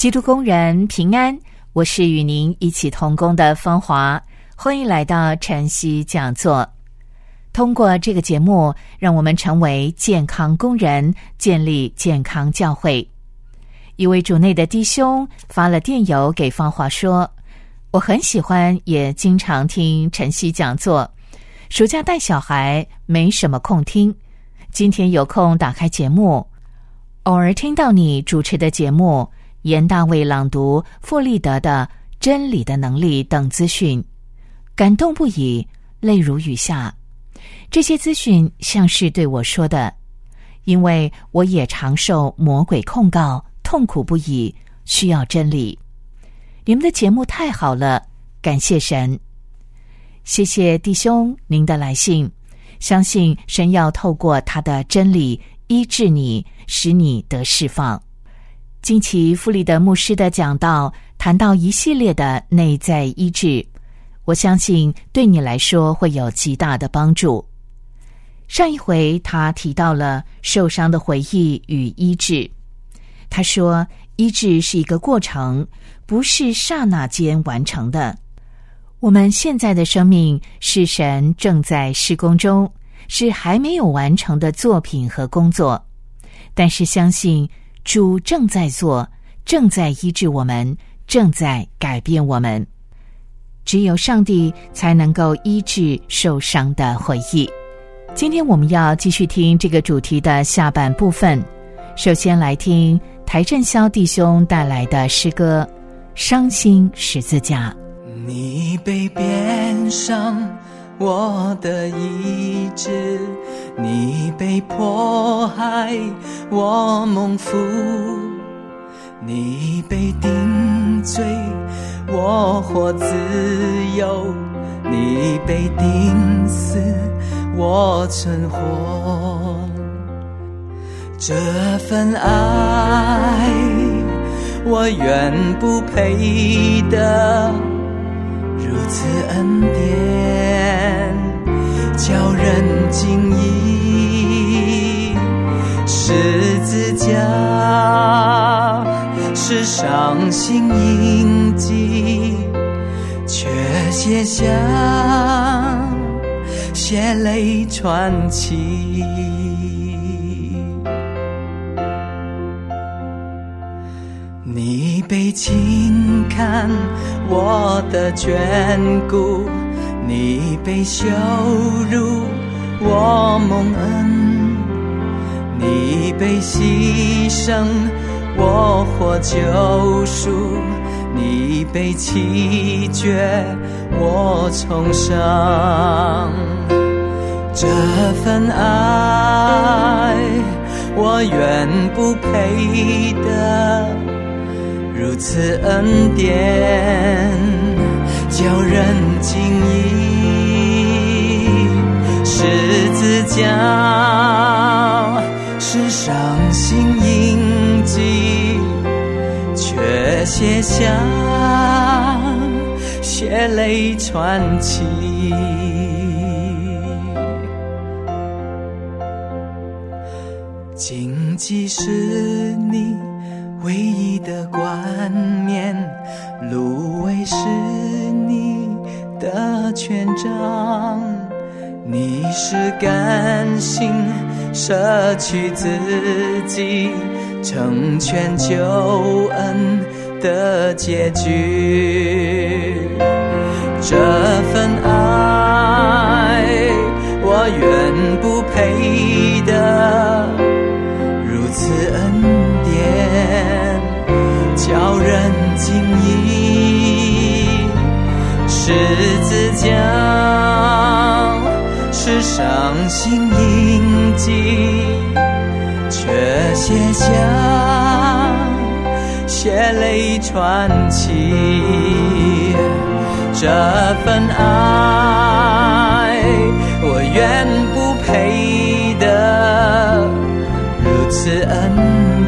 基督工人平安，我是与您一起同工的芳华，欢迎来到晨曦讲座。通过这个节目，让我们成为健康工人，建立健康教会。一位主内的弟兄发了电邮给芳华说：“我很喜欢，也经常听晨曦讲座。暑假带小孩，没什么空听，今天有空打开节目，偶尔听到你主持的节目。”严大卫朗读傅立德的《真理的能力》等资讯，感动不已，泪如雨下。这些资讯像是对我说的，因为我也常受魔鬼控告，痛苦不已，需要真理。你们的节目太好了，感谢神，谢谢弟兄您的来信。相信神要透过他的真理医治你，使你得释放。近期弗里德牧师的讲道谈到一系列的内在医治，我相信对你来说会有极大的帮助。上一回他提到了受伤的回忆与医治，他说医治是一个过程，不是刹那间完成的。我们现在的生命是神正在施工中，是还没有完成的作品和工作，但是相信。主正在做，正在医治我们，正在改变我们。只有上帝才能够医治受伤的回忆。今天我们要继续听这个主题的下半部分。首先来听台正霄弟兄带来的诗歌《伤心十字架》。你被鞭伤。我的意志，你被迫害，我蒙福；你被定罪，我获自由；你被钉死，我存活。这份爱，我愿不配得，如此恩典。叫人惊异，十字架是伤心印记，却写下血泪传奇。你被轻看，我的眷顾。你被羞辱，我蒙恩；你被牺牲，我获救赎；你被弃绝，我重生。这份爱，我原不配得，如此恩典。叫人惊异，十字架是伤心印记，却写下血泪传奇。荆棘是你唯一的冠冕，芦苇是。的权杖，你是甘心舍去自己，成全救恩的结局。这份爱，我愿不配的，如此恩典，叫人惊异。十字架是伤心印记，却写下血泪传奇。这份爱，我愿不配的，如此恩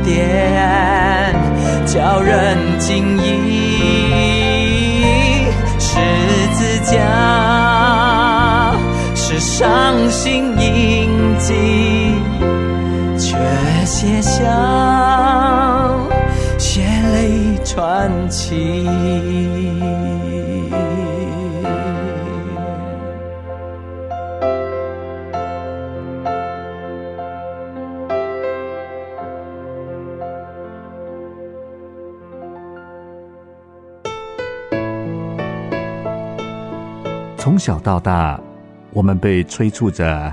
典，叫人惊异。记，却写下血泪传奇。从小到大，我们被催促着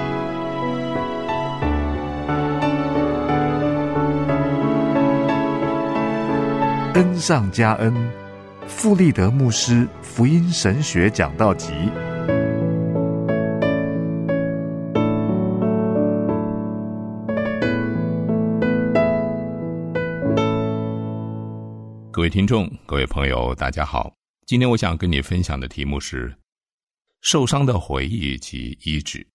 恩上加恩，富利德牧师福音神学讲道集。各位听众，各位朋友，大家好。今天我想跟你分享的题目是受伤的回忆及医治。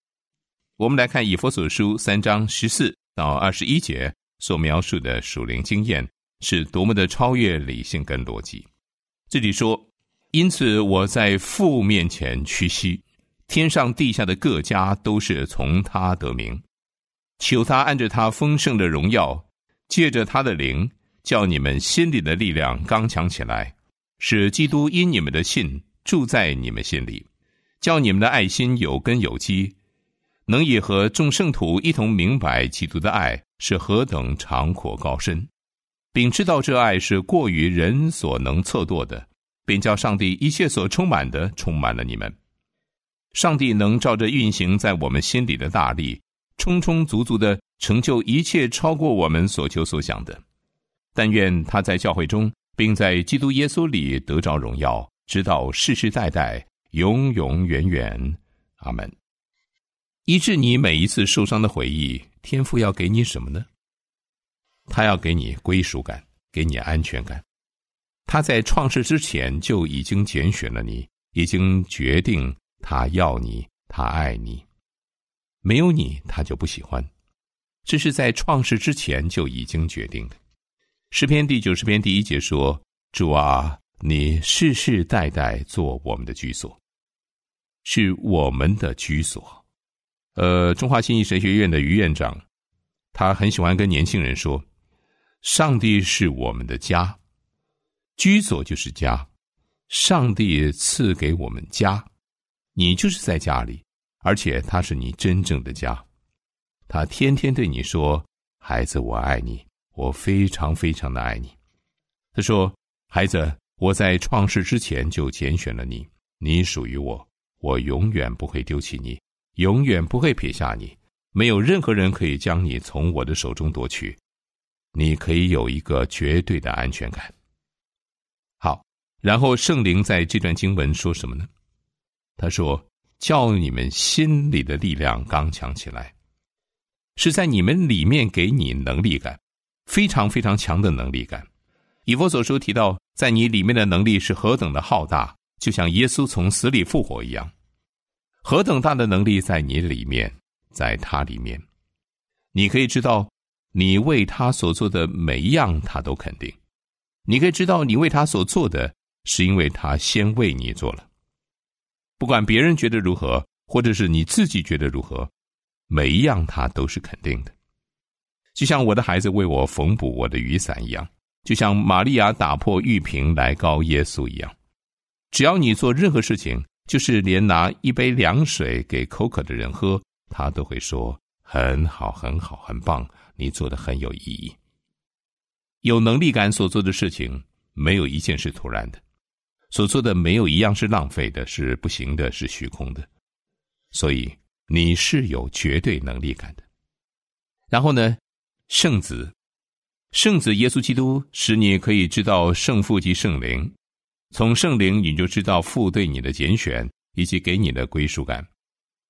我们来看以佛所书三章十四到二十一节所描述的属灵经验。是多么的超越理性跟逻辑。这里说，因此我在父面前屈膝，天上地下的各家都是从他得名，求他按着他丰盛的荣耀，借着他的灵，叫你们心里的力量刚强起来，使基督因你们的信住在你们心里，叫你们的爱心有根有基，能以和众圣徒一同明白基督的爱是何等长阔高深。并知道这爱是过于人所能测度的，并叫上帝一切所充满的充满了你们。上帝能照着运行在我们心里的大力，充充足足的成就一切超过我们所求所想的。但愿他在教会中，并在基督耶稣里得着荣耀，直到世世代代，永永远远。阿门。医治你每一次受伤的回忆，天父要给你什么呢？他要给你归属感，给你安全感。他在创世之前就已经拣选了你，已经决定他要你，他爱你。没有你，他就不喜欢。这是在创世之前就已经决定的。诗篇第九十篇第一节说：“主啊，你世世代代做我们的居所，是我们的居所。”呃，中华新义神学院的于院长，他很喜欢跟年轻人说。上帝是我们的家，居所就是家。上帝赐给我们家，你就是在家里，而且他是你真正的家。他天天对你说：“孩子，我爱你，我非常非常的爱你。”他说：“孩子，我在创世之前就拣选了你，你属于我，我永远不会丢弃你，永远不会撇下你，没有任何人可以将你从我的手中夺去。”你可以有一个绝对的安全感。好，然后圣灵在这段经文说什么呢？他说：“叫你们心里的力量刚强起来，是在你们里面给你能力感，非常非常强的能力感。”以佛所说提到，在你里面的能力是何等的浩大，就像耶稣从死里复活一样，何等大的能力在你里面，在他里面，你可以知道。你为他所做的每一样，他都肯定。你可以知道，你为他所做的，是因为他先为你做了。不管别人觉得如何，或者是你自己觉得如何，每一样他都是肯定的。就像我的孩子为我缝补我的雨伞一样，就像玛利亚打破玉瓶来告耶稣一样。只要你做任何事情，就是连拿一杯凉水给口渴的人喝，他都会说很好，很好，很棒。你做的很有意义，有能力感所做的事情，没有一件是突然的，所做的没有一样是浪费的，是不行的，是虚空的。所以你是有绝对能力感的。然后呢，圣子，圣子耶稣基督使你可以知道圣父及圣灵，从圣灵你就知道父对你的拣选以及给你的归属感，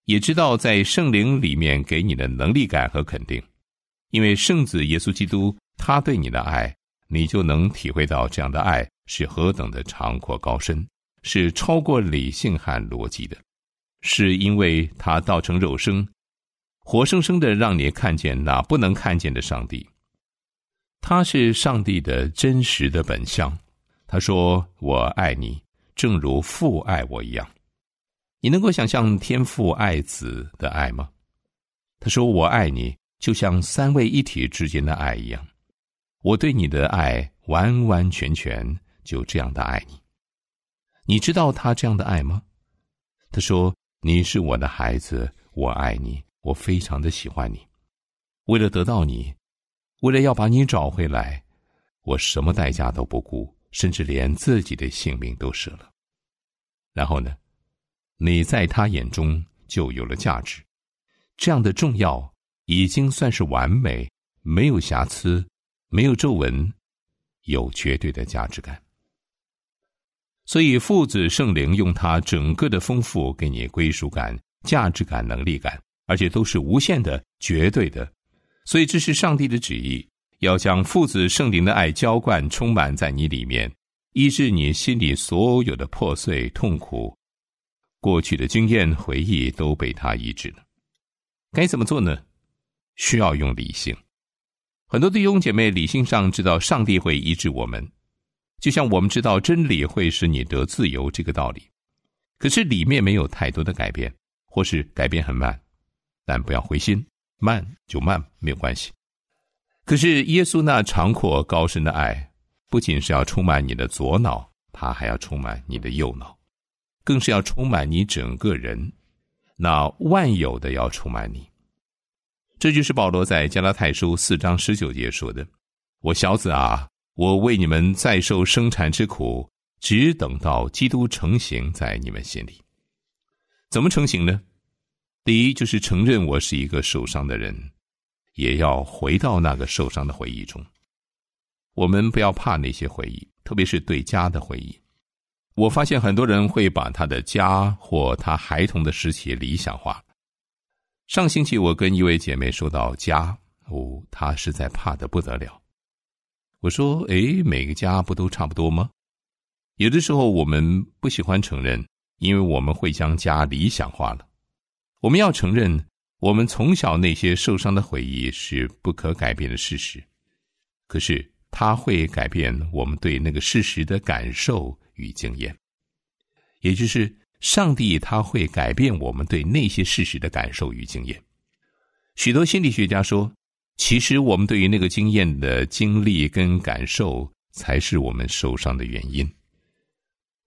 也知道在圣灵里面给你的能力感和肯定。因为圣子耶稣基督他对你的爱，你就能体会到这样的爱是何等的长阔高深，是超过理性和逻辑的。是因为他道成肉身，活生生的让你看见那不能看见的上帝。他是上帝的真实的本相。他说：“我爱你，正如父爱我一样。”你能够想象天父爱子的爱吗？他说：“我爱你，就像三位一体之间的爱一样。我对你的爱完完全全就这样的爱你。你知道他这样的爱吗？”他说。你是我的孩子，我爱你，我非常的喜欢你。为了得到你，为了要把你找回来，我什么代价都不顾，甚至连自己的性命都舍了。然后呢，你在他眼中就有了价值，这样的重要已经算是完美，没有瑕疵，没有皱纹，有绝对的价值感。所以，父子圣灵用他整个的丰富给你归属感、价值感、能力感，而且都是无限的、绝对的。所以，这是上帝的旨意，要将父子圣灵的爱浇灌、充满在你里面，医治你心里所有的破碎、痛苦、过去的经验、回忆都被他医治了。该怎么做呢？需要用理性。很多弟兄姐妹理性上知道上帝会医治我们。就像我们知道真理会使你得自由这个道理，可是里面没有太多的改变，或是改变很慢，但不要灰心，慢就慢没有关系。可是耶稣那长阔高深的爱，不仅是要充满你的左脑，他还要充满你的右脑，更是要充满你整个人，那万有的要充满你。这就是保罗在加拉太书四章十九节说的：“我小子啊。”我为你们再受生产之苦，只等到基督成型在你们心里。怎么成型呢？第一就是承认我是一个受伤的人，也要回到那个受伤的回忆中。我们不要怕那些回忆，特别是对家的回忆。我发现很多人会把他的家或他孩童的时期理想化。上星期我跟一位姐妹说到家，哦，她实在怕的不得了。我说：“哎，每个家不都差不多吗？有的时候我们不喜欢承认，因为我们会将家理想化了。我们要承认，我们从小那些受伤的回忆是不可改变的事实。可是，它会改变我们对那个事实的感受与经验，也就是上帝他会改变我们对那些事实的感受与经验。许多心理学家说。”其实，我们对于那个经验的经历跟感受，才是我们受伤的原因。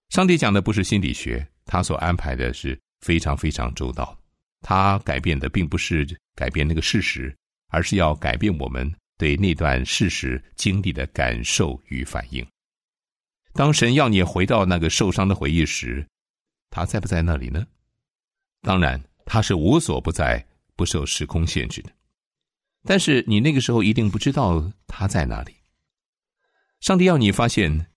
上帝讲的不是心理学，他所安排的是非常非常周到。他改变的并不是改变那个事实，而是要改变我们对那段事实经历的感受与反应。当神要你回到那个受伤的回忆时，他在不在那里呢？当然，他是无所不在，不受时空限制的。但是你那个时候一定不知道他在哪里。上帝要你发现，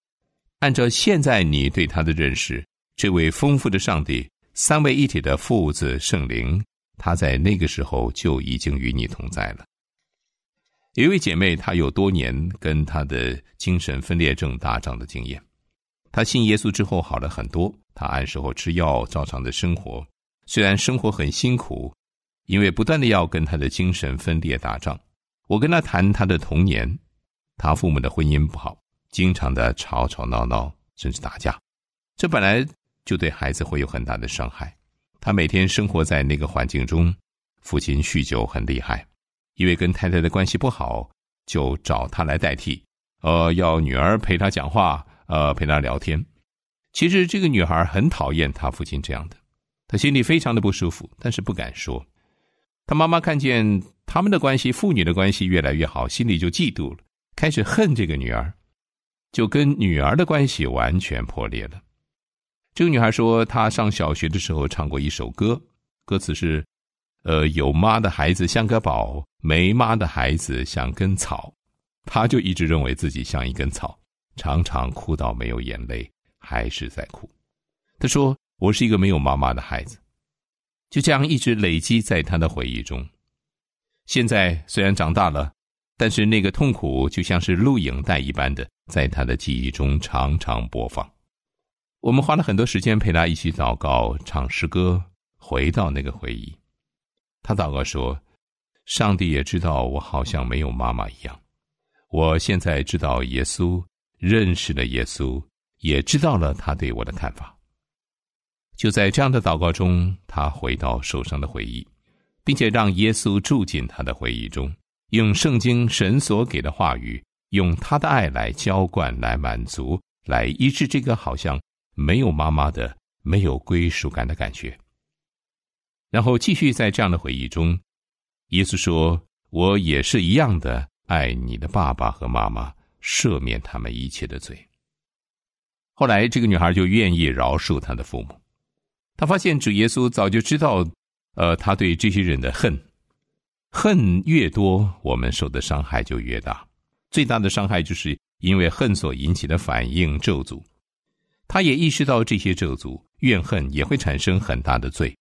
按照现在你对他的认识，这位丰富的上帝，三位一体的父子圣灵，他在那个时候就已经与你同在了。有一位姐妹，她有多年跟她的精神分裂症打仗的经验。他信耶稣之后好了很多，他按时候吃药，照常的生活，虽然生活很辛苦。因为不断的要跟他的精神分裂打仗，我跟他谈他的童年，他父母的婚姻不好，经常的吵吵闹闹，甚至打架，这本来就对孩子会有很大的伤害。他每天生活在那个环境中，父亲酗酒很厉害，因为跟太太的关系不好，就找他来代替，呃，要女儿陪他讲话，呃，陪他聊天。其实这个女孩很讨厌她父亲这样的，她心里非常的不舒服，但是不敢说。她妈妈看见他们的关系，父女的关系越来越好，心里就嫉妒了，开始恨这个女儿，就跟女儿的关系完全破裂了。这个女孩说，她上小学的时候唱过一首歌，歌词是：“呃，有妈的孩子像个宝，没妈的孩子像根草。”她就一直认为自己像一根草，常常哭到没有眼泪，还是在哭。他说：“我是一个没有妈妈的孩子。”就这样一直累积在他的回忆中。现在虽然长大了，但是那个痛苦就像是录影带一般的，在他的记忆中常常播放。我们花了很多时间陪他一起祷告、唱诗歌，回到那个回忆。他祷告说：“上帝也知道我好像没有妈妈一样。我现在知道耶稣，认识了耶稣，也知道了他对我的看法。”就在这样的祷告中，他回到受伤的回忆，并且让耶稣住进他的回忆中，用圣经神所给的话语，用他的爱来浇灌、来满足、来医治这个好像。没有妈妈的、没有归属感的感觉。然后继续在这样的回忆中，耶稣说：“我也是一样的爱你的爸爸和妈妈，赦免他们一切的罪。”后来，这个女孩就愿意饶恕她的父母。她发现主耶稣早就知道，呃，他对这些人的恨，恨越多，我们受的伤害就越大。最大的伤害就是因为恨所引起的反应咒诅。他也意识到这些咒诅、怨恨也会产生很大的罪，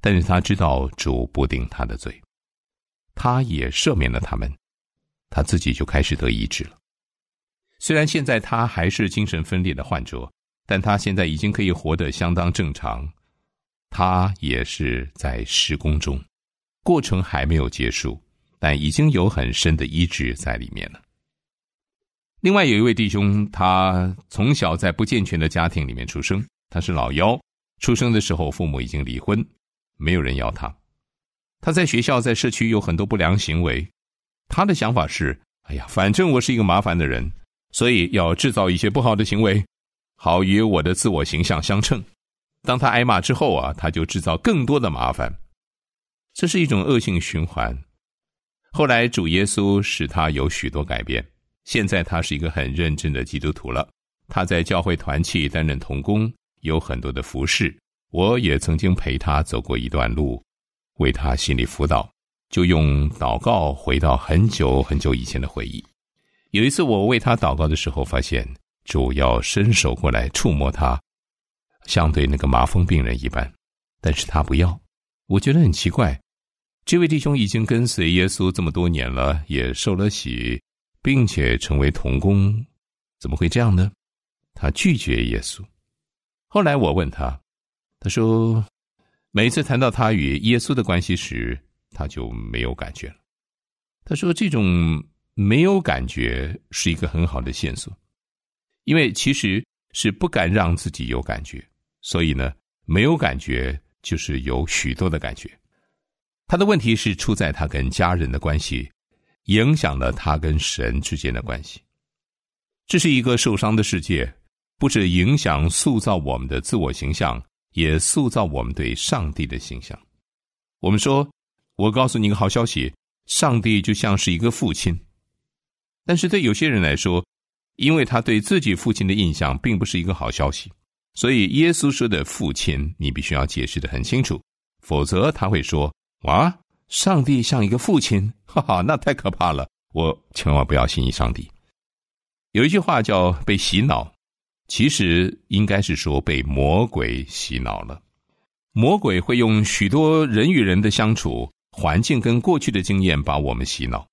但是他知道主不定他的罪，他也赦免了他们，他自己就开始得医治了。虽然现在他还是精神分裂的患者，但他现在已经可以活得相当正常。他也是在施工中，过程还没有结束，但已经有很深的医治在里面了。另外有一位弟兄，他从小在不健全的家庭里面出生，他是老幺。出生的时候，父母已经离婚，没有人要他。他在学校、在社区有很多不良行为。他的想法是：哎呀，反正我是一个麻烦的人，所以要制造一些不好的行为，好与我的自我形象相称。当他挨骂之后啊，他就制造更多的麻烦。这是一种恶性循环。后来主耶稣使他有许多改变。现在他是一个很认真的基督徒了。他在教会团契担任童工，有很多的服饰。我也曾经陪他走过一段路，为他心理辅导，就用祷告回到很久很久以前的回忆。有一次我为他祷告的时候，发现主要伸手过来触摸他，像对那个麻风病人一般，但是他不要。我觉得很奇怪，这位弟兄已经跟随耶稣这么多年了，也受了洗。并且成为童工，怎么会这样呢？他拒绝耶稣。后来我问他，他说，每次谈到他与耶稣的关系时，他就没有感觉了。他说，这种没有感觉是一个很好的线索，因为其实是不敢让自己有感觉，所以呢，没有感觉就是有许多的感觉。他的问题是出在他跟家人的关系。影响了他跟神之间的关系。这是一个受伤的世界，不止影响塑造我们的自我形象，也塑造我们对上帝的形象。我们说，我告诉你一个好消息：上帝就像是一个父亲。但是对有些人来说，因为他对自己父亲的印象并不是一个好消息，所以耶稣说的父亲，你必须要解释的很清楚，否则他会说：哇。上帝像一个父亲，哈哈，那太可怕了！我千万不要信上帝。有一句话叫“被洗脑”，其实应该是说被魔鬼洗脑了。魔鬼会用许多人与人的相处环境跟过去的经验把我们洗脑。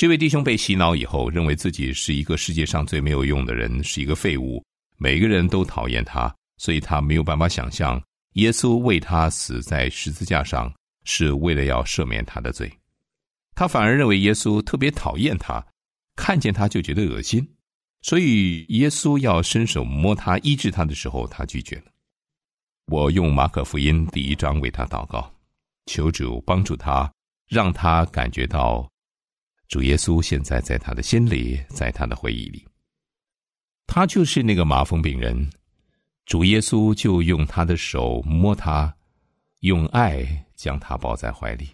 这位弟兄被洗脑以后，认为自己是一个世界上最没有用的人，是一个废物，每个人都讨厌他，所以他没有办法想象耶稣为他死在十字架上。是为了要赦免他的罪，他反而认为耶稣特别讨厌他，看见他就觉得恶心，所以耶稣要伸手摸他医治他的时候，他拒绝了。我用马可福音第一章为他祷告，求主帮助他，让他感觉到主耶稣现在在他的心里，在他的回忆里。他就是那个麻风病人，主耶稣就用他的手摸他，用爱。将他抱在怀里。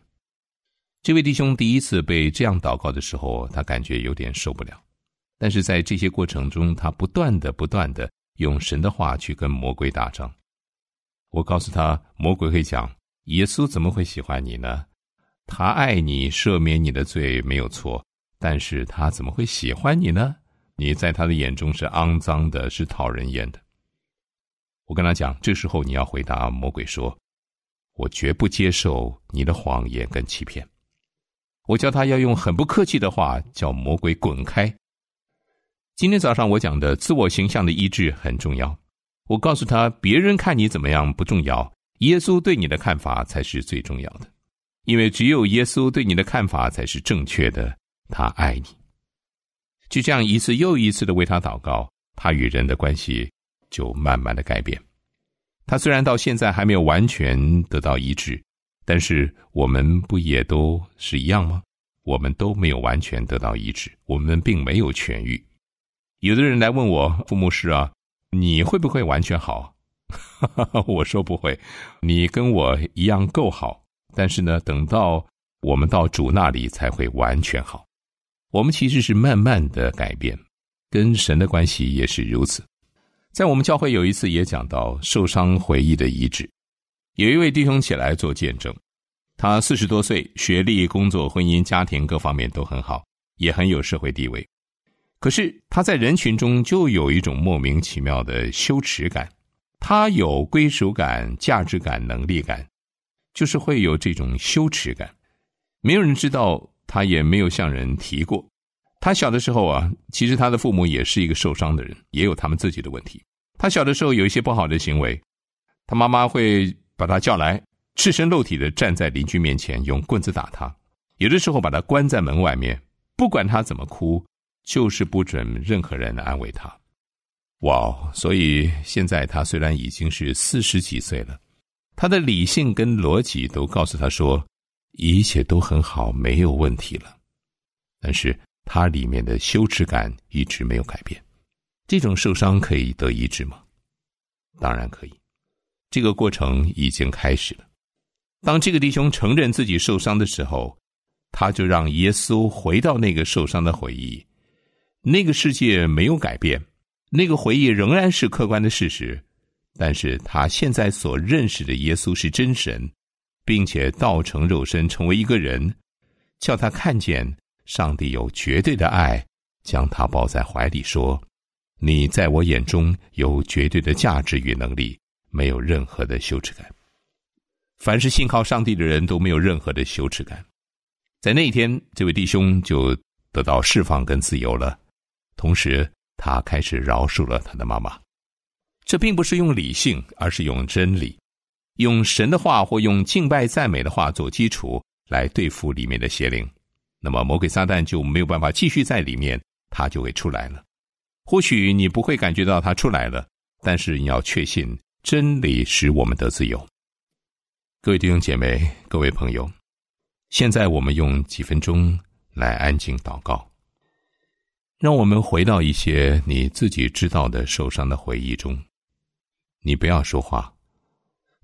这位弟兄第一次被这样祷告的时候，他感觉有点受不了。但是在这些过程中，他不断的、不断的用神的话去跟魔鬼打仗。我告诉他，魔鬼会讲：耶稣怎么会喜欢你呢？他爱你，赦免你的罪没有错，但是他怎么会喜欢你呢？你在他的眼中是肮脏的，是讨人厌的。我跟他讲，这时候你要回答魔鬼说：“我绝不接受你的谎言跟欺骗。”我叫他要用很不客气的话叫魔鬼滚开。今天早上我讲的自我形象的医治很重要。我告诉他，别人看你怎么样不重要，耶稣对你的看法才是最重要的，因为只有耶稣对你的看法才是正确的。他爱你，就这样一次又一次的为他祷告，他与人的关系就慢慢的改变。他虽然到现在还没有完全得到医治。但是我们不也都是一样吗？我们都没有完全得到医治，我们并没有痊愈。有的人来问我，父牧师啊，你会不会完全好？我说不会，你跟我一样够好。但是呢，等到我们到主那里才会完全好。我们其实是慢慢的改变，跟神的关系也是如此。在我们教会有一次也讲到受伤回忆的医治。有一位弟兄起来做见证，他四十多岁，学历、工作、婚姻、家庭各方面都很好，也很有社会地位。可是他在人群中就有一种莫名其妙的羞耻感，他有归属感、价值感、能力感，就是会有这种羞耻感。没有人知道，他也没有向人提过。他小的时候啊，其实他的父母也是一个受伤的人，也有他们自己的问题。他小的时候有一些不好的行为，他妈妈会。把他叫来，赤身露体的站在邻居面前，用棍子打他。有的时候把他关在门外面，不管他怎么哭，就是不准任何人安慰他。哇！所以现在他虽然已经是四十几岁了，他的理性跟逻辑都告诉他说，一切都很好，没有问题了。但是他里面的羞耻感一直没有改变。这种受伤可以得医治吗？当然可以。这个过程已经开始了。当这个弟兄承认自己受伤的时候，他就让耶稣回到那个受伤的回忆。那个世界没有改变，那个回忆仍然是客观的事实。但是他现在所认识的耶稣是真神，并且道成肉身成为一个人，叫他看见上帝有绝对的爱，将他抱在怀里，说：“你在我眼中有绝对的价值与能力。”没有任何的羞耻感。凡是信靠上帝的人都没有任何的羞耻感。在那一天，这位弟兄就得到释放跟自由了。同时，他开始饶恕了他的妈妈。这并不是用理性，而是用真理，用神的话或用敬拜赞美的话做基础来对付里面的邪灵。那么，魔鬼撒旦就没有办法继续在里面，他就会出来了。或许你不会感觉到他出来了，但是你要确信。真理使我们得自由。各位弟兄姐妹、各位朋友，现在我们用几分钟来安静祷告，让我们回到一些你自己知道的受伤的回忆中。你不要说话，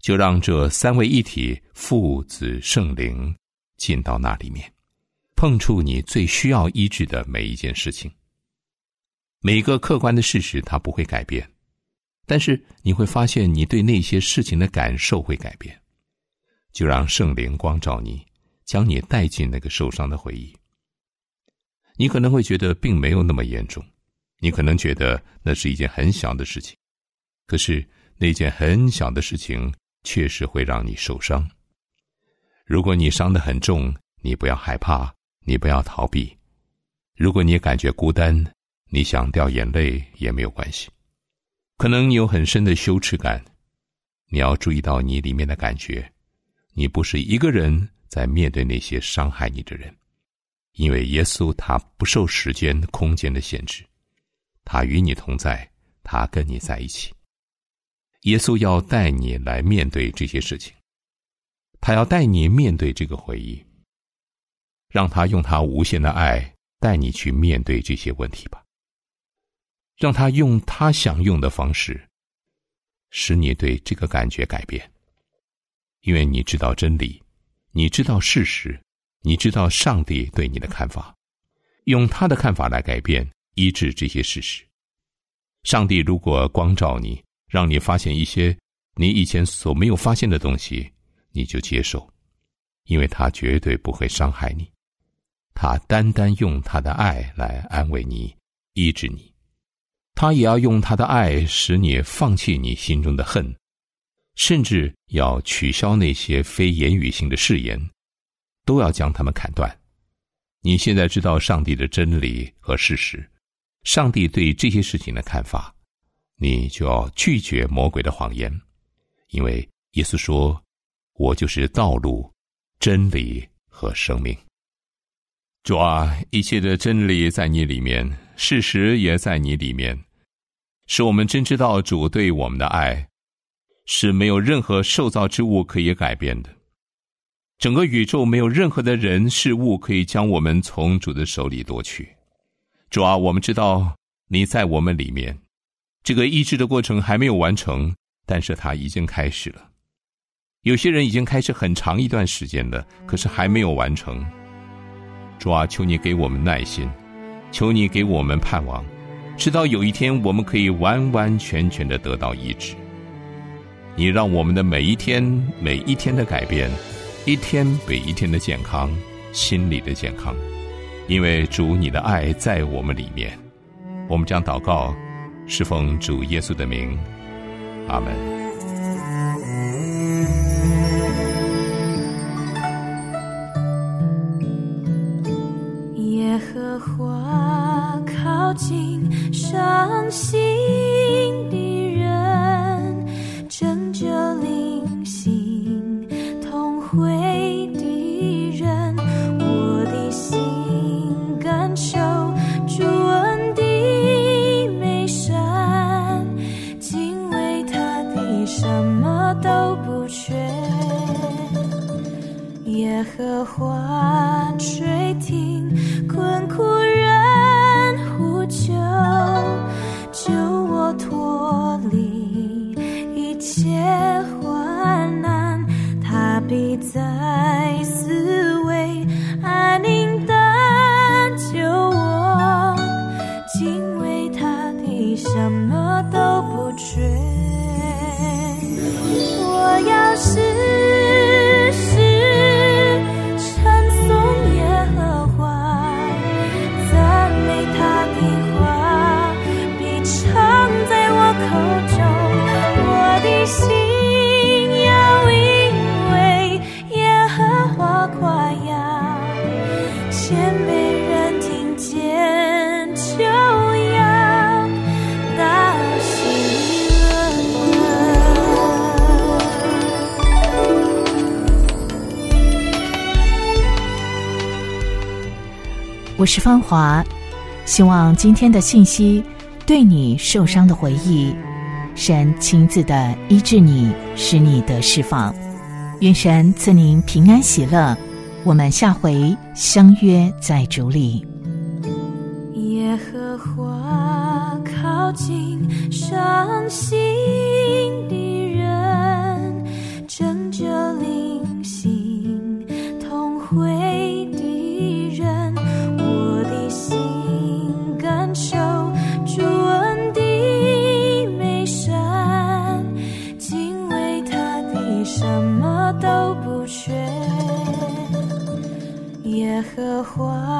就让这三位一体父子圣灵进到那里面，碰触你最需要医治的每一件事情。每个客观的事实，它不会改变。但是你会发现，你对那些事情的感受会改变。就让圣灵光照你，将你带进那个受伤的回忆。你可能会觉得并没有那么严重，你可能觉得那是一件很小的事情。可是那件很小的事情确实会让你受伤。如果你伤得很重，你不要害怕，你不要逃避。如果你感觉孤单，你想掉眼泪也没有关系。可能你有很深的羞耻感，你要注意到你里面的感觉，你不是一个人在面对那些伤害你的人，因为耶稣他不受时间、空间的限制，他与你同在，他跟你在一起。耶稣要带你来面对这些事情，他要带你面对这个回忆，让他用他无限的爱带你去面对这些问题吧。让他用他想用的方式，使你对这个感觉改变。因为你知道真理，你知道事实，你知道上帝对你的看法，用他的看法来改变、医治这些事实。上帝如果光照你，让你发现一些你以前所没有发现的东西，你就接受，因为他绝对不会伤害你，他单单用他的爱来安慰你、医治你，他也要用他的爱使你放弃你心中的恨，甚至要取消那些非言语性的誓言，都要将他们砍断。你现在知道上帝的真理和事实，上帝对这些事情的看法，你就要拒绝魔鬼的谎言，因为耶稣说：“我就是道路、真理和生命。”主啊，一切的真理在你里面，事实也在你里面，使我们真知道主对我们的爱是没有任何受造之物可以改变的。整个宇宙没有任何的人事物可以将我们从主的手里夺去。主啊，我们知道你在我们里面，这个医治的过程还没有完成，但是它已经开始了。有些人已经开始很长一段时间了，可是还没有完成。主啊，求你给我们耐心，求你给我们盼望，直到有一天我们可以完完全全的得到医治。你让我们的每一天、每一天的改变。一天比一天的健康，心理的健康，因为主你的爱在我们里面，我们将祷告，是奉主耶稣的名，阿门。我是芳华，希望今天的信息对你受伤的回忆，神亲自的医治你，使你得释放。愿神赐您平安喜乐。我们下回相约在主里。耶和华靠近伤心花